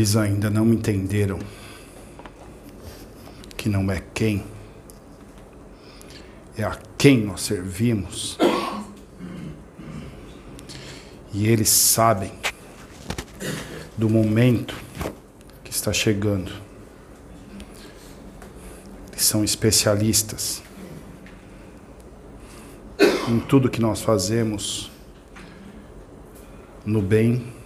Eles ainda não entenderam que não é quem, é a quem nós servimos. E eles sabem do momento que está chegando. Eles são especialistas em tudo que nós fazemos no bem.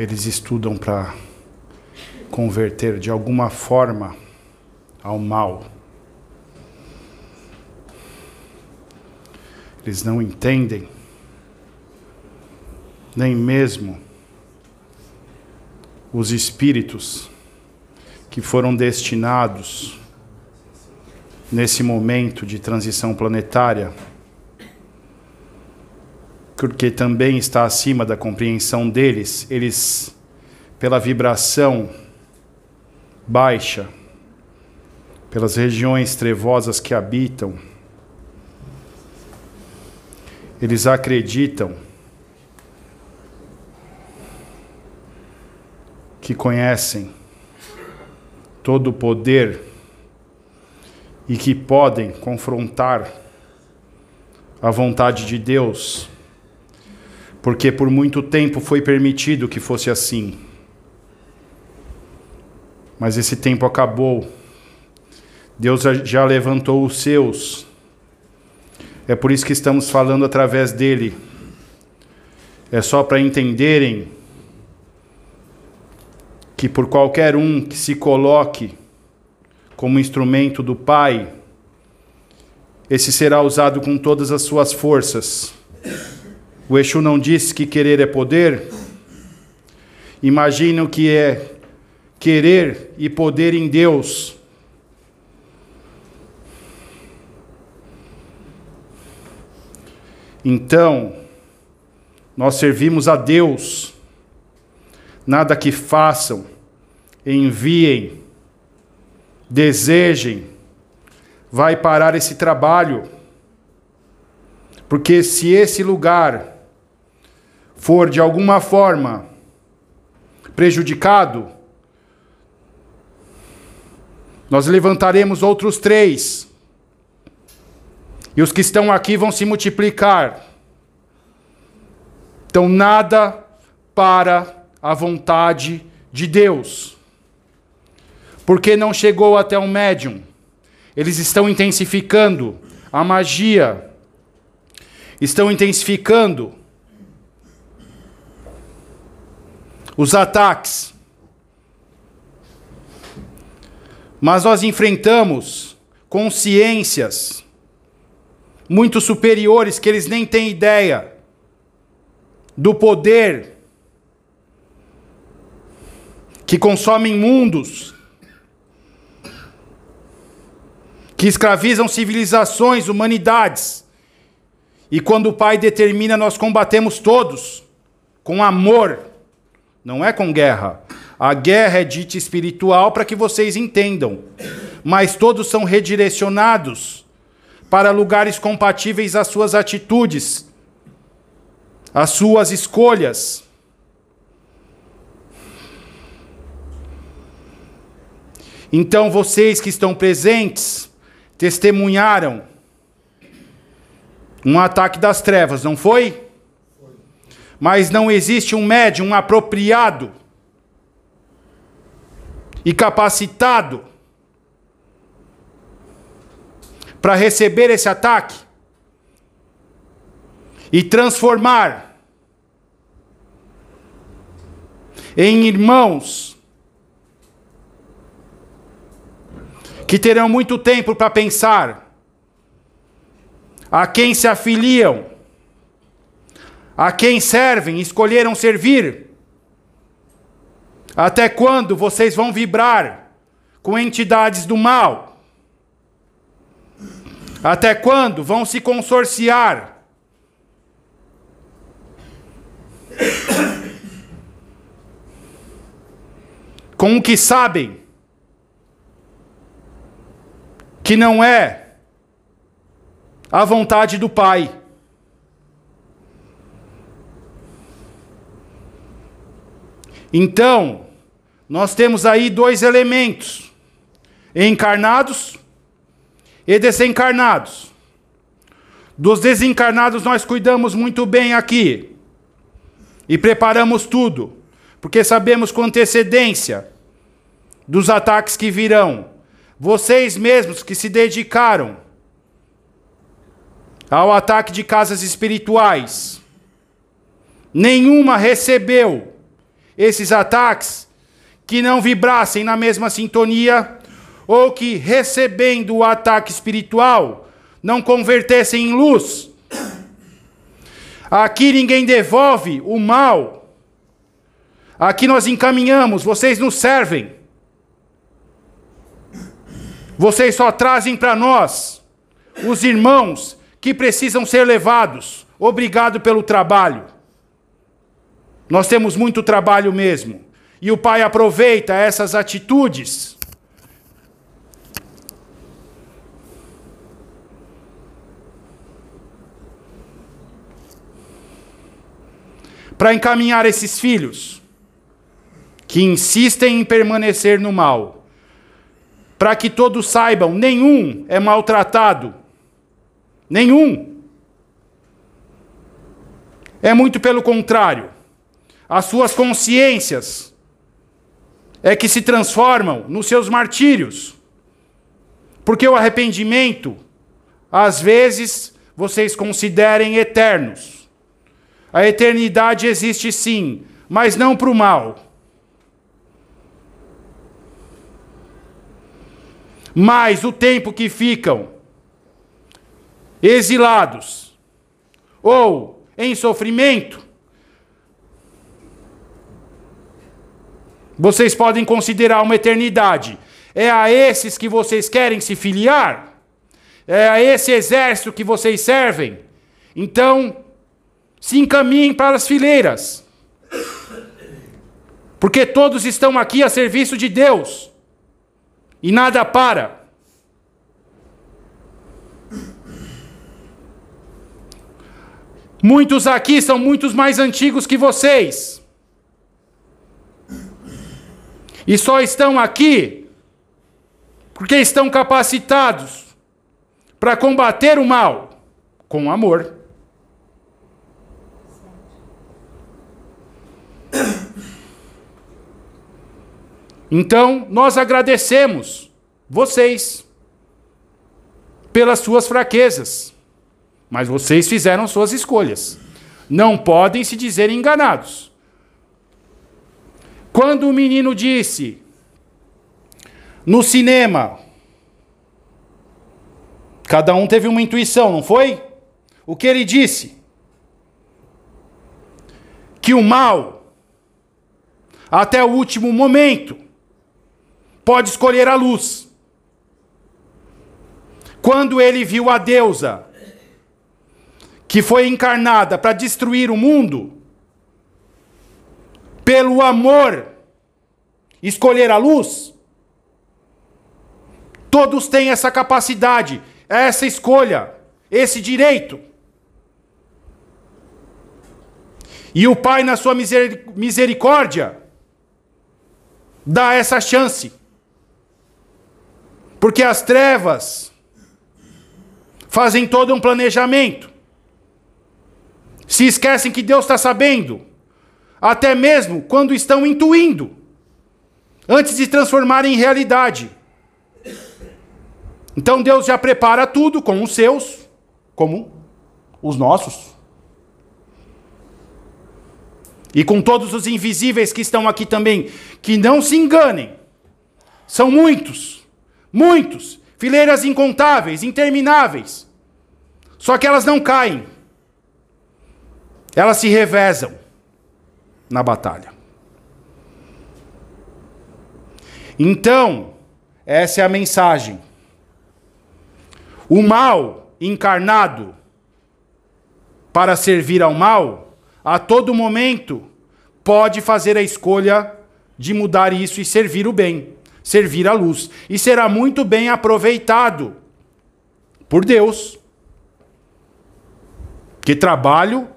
Eles estudam para converter de alguma forma ao mal. Eles não entendem, nem mesmo os espíritos que foram destinados nesse momento de transição planetária, porque também está acima da compreensão deles, eles, pela vibração baixa, pelas regiões trevosas que habitam, eles acreditam que conhecem todo o poder e que podem confrontar a vontade de Deus, porque por muito tempo foi permitido que fosse assim. Mas esse tempo acabou. Deus já levantou os seus é por isso que estamos falando através dele. É só para entenderem que por qualquer um que se coloque como instrumento do Pai, esse será usado com todas as suas forças. O Exu não disse que querer é poder? Imagine o que é querer e poder em Deus. Então, nós servimos a Deus. Nada que façam, enviem, desejem, vai parar esse trabalho. Porque se esse lugar for de alguma forma prejudicado, nós levantaremos outros três e os que estão aqui vão se multiplicar. Então, nada para a vontade de Deus. Porque não chegou até um médium. Eles estão intensificando a magia, estão intensificando os ataques. Mas nós enfrentamos consciências muito superiores que eles nem têm ideia do poder que consomem mundos, que escravizam civilizações, humanidades. E quando o Pai determina, nós combatemos todos com amor, não é com guerra. A guerra é dita espiritual para que vocês entendam, mas todos são redirecionados para lugares compatíveis às suas atitudes, às suas escolhas. Então vocês que estão presentes testemunharam um ataque das trevas, não foi? Mas não existe um médium apropriado e capacitado para receber esse ataque e transformar em irmãos que terão muito tempo para pensar a quem se afiliam, a quem servem, escolheram servir. Até quando vocês vão vibrar com entidades do mal? Até quando vão se consorciar? Com o que sabem que não é a vontade do Pai. Então, nós temos aí dois elementos: encarnados e desencarnados. Dos desencarnados nós cuidamos muito bem aqui e preparamos tudo, porque sabemos com antecedência dos ataques que virão. Vocês mesmos que se dedicaram ao ataque de casas espirituais, nenhuma recebeu esses ataques que não vibrassem na mesma sintonia ou que recebendo o ataque espiritual não convertessem em luz. Aqui ninguém devolve o mal. Aqui nós encaminhamos, vocês nos servem. Vocês só trazem para nós os irmãos que precisam ser levados. Obrigado pelo trabalho. Nós temos muito trabalho mesmo. E o Pai aproveita essas atitudes. Para encaminhar esses filhos que insistem em permanecer no mal, para que todos saibam: nenhum é maltratado, nenhum. É muito pelo contrário as suas consciências é que se transformam nos seus martírios. Porque o arrependimento, às vezes, vocês considerem eternos. A eternidade existe sim, mas não para o mal. Mas o tempo que ficam exilados ou em sofrimento Vocês podem considerar uma eternidade. É a esses que vocês querem se filiar? É a esse exército que vocês servem? Então, se encaminhem para as fileiras. Porque todos estão aqui a serviço de Deus. E nada para. Muitos aqui são muitos mais antigos que vocês. E só estão aqui porque estão capacitados para combater o mal com amor. Então, nós agradecemos vocês pelas suas fraquezas, mas vocês fizeram suas escolhas. Não podem se dizer enganados. Quando o menino disse no cinema, cada um teve uma intuição, não foi? O que ele disse? Que o mal, até o último momento, pode escolher a luz. Quando ele viu a deusa, que foi encarnada para destruir o mundo, pelo amor, escolher a luz? Todos têm essa capacidade, essa escolha, esse direito. E o Pai, na sua misericórdia, dá essa chance. Porque as trevas fazem todo um planejamento. Se esquecem que Deus está sabendo até mesmo quando estão intuindo, antes de transformar em realidade. Então Deus já prepara tudo com os seus, como os nossos. E com todos os invisíveis que estão aqui também, que não se enganem. São muitos, muitos, fileiras incontáveis, intermináveis. Só que elas não caem. Elas se revezam na batalha. Então, essa é a mensagem. O mal encarnado para servir ao mal, a todo momento pode fazer a escolha de mudar isso e servir o bem, servir a luz. E será muito bem aproveitado por Deus. Que trabalho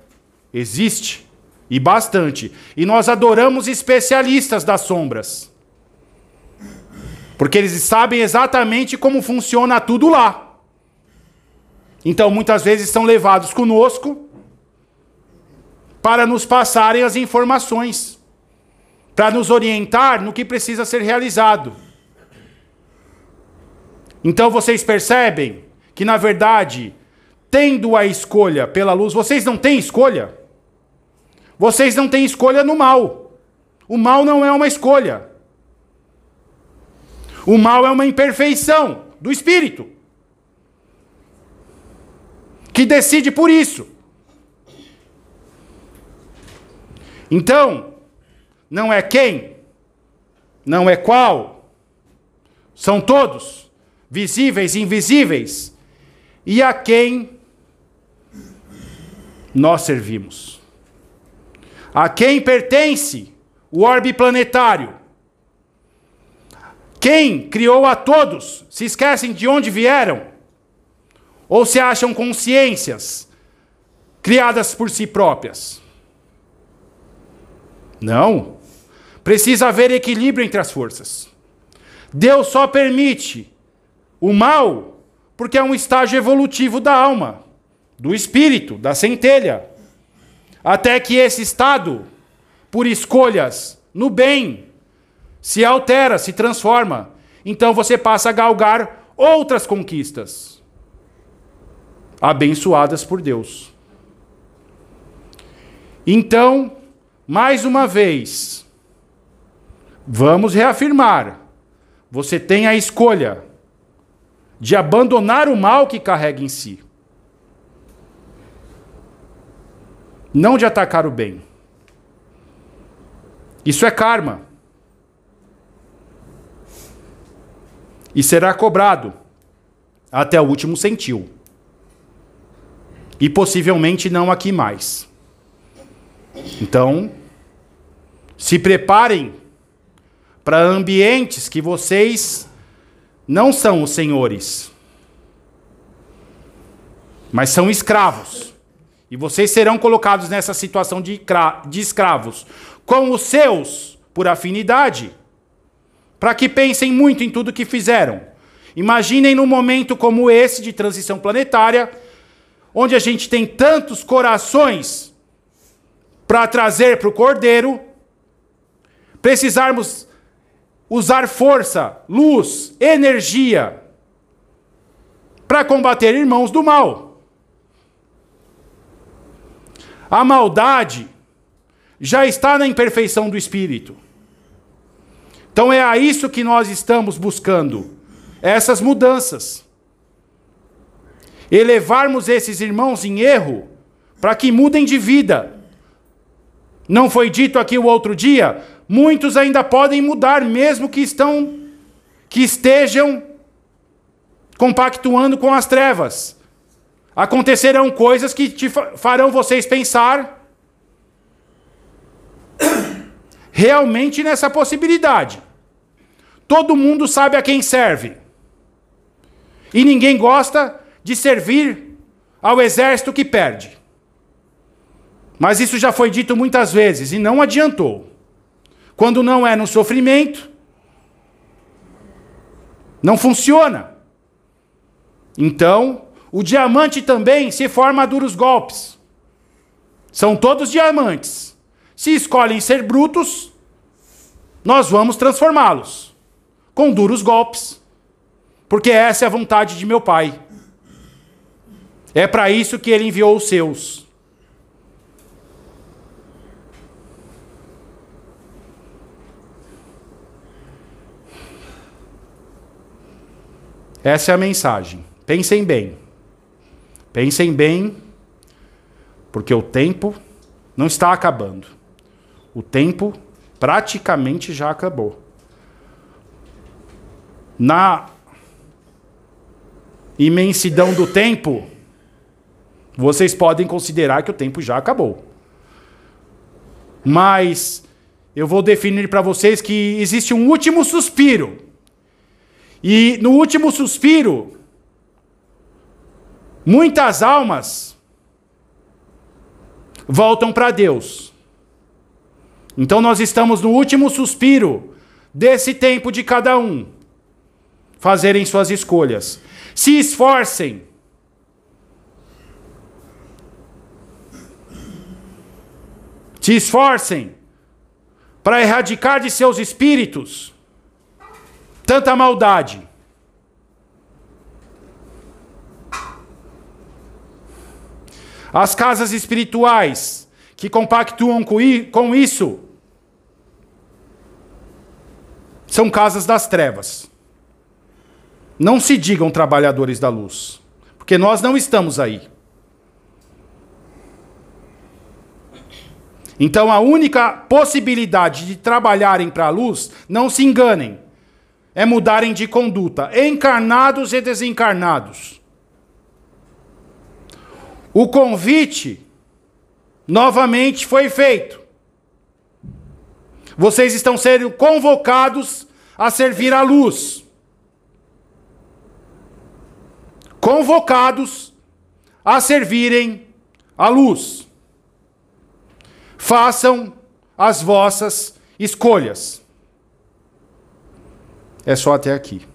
existe E bastante. E nós adoramos especialistas das sombras. Porque eles sabem exatamente como funciona tudo lá. Então, muitas vezes são levados conosco para nos passarem as informações, para nos orientar no que precisa ser realizado. Então vocês percebem que, na verdade, tendo a escolha pela luz, vocês não têm escolha. Vocês não têm escolha no mal. O mal não é uma escolha. O mal é uma imperfeição do espírito que decide por isso. Então, não é quem, não é qual, são todos, visíveis e invisíveis, e a quem nós servimos. A quem pertence o orbe planetário? Quem criou a todos? Se esquecem de onde vieram? Ou se acham consciências criadas por si próprias? Não. Precisa haver equilíbrio entre as forças. Deus só permite o mal porque é um estágio evolutivo da alma, do espírito, da centelha. Até que esse estado, por escolhas no bem, se altera, se transforma. Então você passa a galgar outras conquistas, abençoadas por Deus. Então, mais uma vez, vamos reafirmar: você tem a escolha de abandonar o mal que carrega em si. Não de atacar o bem. Isso é karma. E será cobrado até o último centil. E possivelmente não aqui mais. Então, se preparem para ambientes que vocês não são os senhores, mas são escravos. E vocês serão colocados nessa situação de, de escravos, com os seus, por afinidade, para que pensem muito em tudo que fizeram. Imaginem num momento como esse de transição planetária, onde a gente tem tantos corações para trazer para o cordeiro, precisarmos usar força, luz, energia para combater irmãos do mal. A maldade já está na imperfeição do espírito. Então é a isso que nós estamos buscando, essas mudanças. Elevarmos esses irmãos em erro para que mudem de vida. Não foi dito aqui o outro dia, muitos ainda podem mudar mesmo que estão que estejam compactuando com as trevas. Acontecerão coisas que te farão vocês pensar realmente nessa possibilidade. Todo mundo sabe a quem serve. E ninguém gosta de servir ao exército que perde. Mas isso já foi dito muitas vezes e não adiantou. Quando não é no sofrimento, não funciona. Então, o diamante também se forma a duros golpes. São todos diamantes. Se escolhem ser brutos, nós vamos transformá-los com duros golpes. Porque essa é a vontade de meu Pai. É para isso que ele enviou os seus. Essa é a mensagem. Pensem bem. Pensem bem, porque o tempo não está acabando. O tempo praticamente já acabou. Na imensidão do tempo, vocês podem considerar que o tempo já acabou. Mas eu vou definir para vocês que existe um último suspiro. E no último suspiro, Muitas almas voltam para Deus. Então nós estamos no último suspiro desse tempo de cada um fazerem suas escolhas. Se esforcem. Se esforcem para erradicar de seus espíritos tanta maldade. As casas espirituais que compactuam com isso são casas das trevas. Não se digam trabalhadores da luz, porque nós não estamos aí. Então a única possibilidade de trabalharem para a luz, não se enganem, é mudarem de conduta, encarnados e desencarnados. O convite novamente foi feito. Vocês estão sendo convocados a servir a luz. Convocados a servirem a luz. Façam as vossas escolhas. É só até aqui.